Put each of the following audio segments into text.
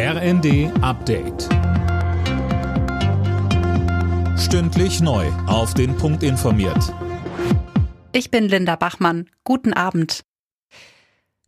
RND Update. Stündlich neu. Auf den Punkt informiert. Ich bin Linda Bachmann. Guten Abend.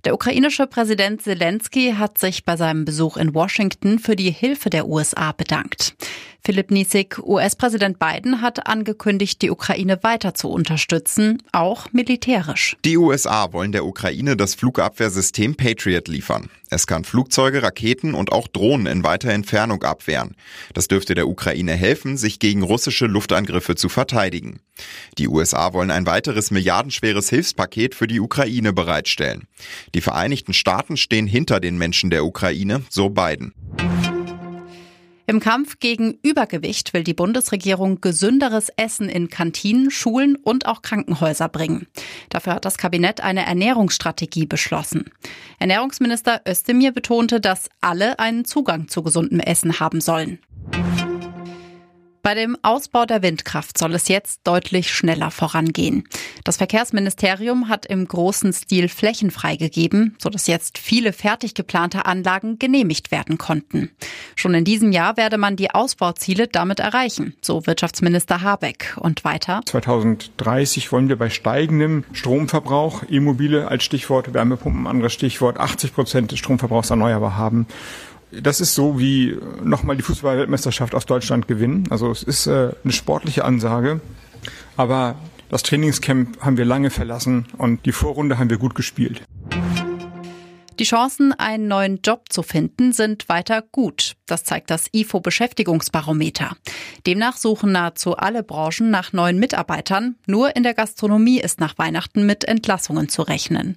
Der ukrainische Präsident Zelensky hat sich bei seinem Besuch in Washington für die Hilfe der USA bedankt. Philipp Niesig, US-Präsident Biden hat angekündigt, die Ukraine weiter zu unterstützen, auch militärisch. Die USA wollen der Ukraine das Flugabwehrsystem Patriot liefern. Es kann Flugzeuge, Raketen und auch Drohnen in weiter Entfernung abwehren. Das dürfte der Ukraine helfen, sich gegen russische Luftangriffe zu verteidigen. Die USA wollen ein weiteres milliardenschweres Hilfspaket für die Ukraine bereitstellen. Die Vereinigten Staaten stehen hinter den Menschen der Ukraine, so Biden. Im Kampf gegen Übergewicht will die Bundesregierung gesünderes Essen in Kantinen, Schulen und auch Krankenhäuser bringen. Dafür hat das Kabinett eine Ernährungsstrategie beschlossen. Ernährungsminister Özdemir betonte, dass alle einen Zugang zu gesundem Essen haben sollen. Bei dem Ausbau der Windkraft soll es jetzt deutlich schneller vorangehen. Das Verkehrsministerium hat im großen Stil Flächen freigegeben, sodass jetzt viele fertig geplante Anlagen genehmigt werden konnten. Schon in diesem Jahr werde man die Ausbauziele damit erreichen, so Wirtschaftsminister Habeck. Und weiter. 2030 wollen wir bei steigendem Stromverbrauch, E-Mobile als Stichwort, Wärmepumpen anderes Stichwort, 80 Prozent des Stromverbrauchs erneuerbar haben das ist so wie nochmal die Fußball-Weltmeisterschaft aus Deutschland gewinnen. Also es ist äh, eine sportliche Ansage, aber das Trainingscamp haben wir lange verlassen und die Vorrunde haben wir gut gespielt. Die Chancen, einen neuen Job zu finden, sind weiter gut. Das zeigt das IFO Beschäftigungsbarometer. Demnach suchen nahezu alle Branchen nach neuen Mitarbeitern. Nur in der Gastronomie ist nach Weihnachten mit Entlassungen zu rechnen.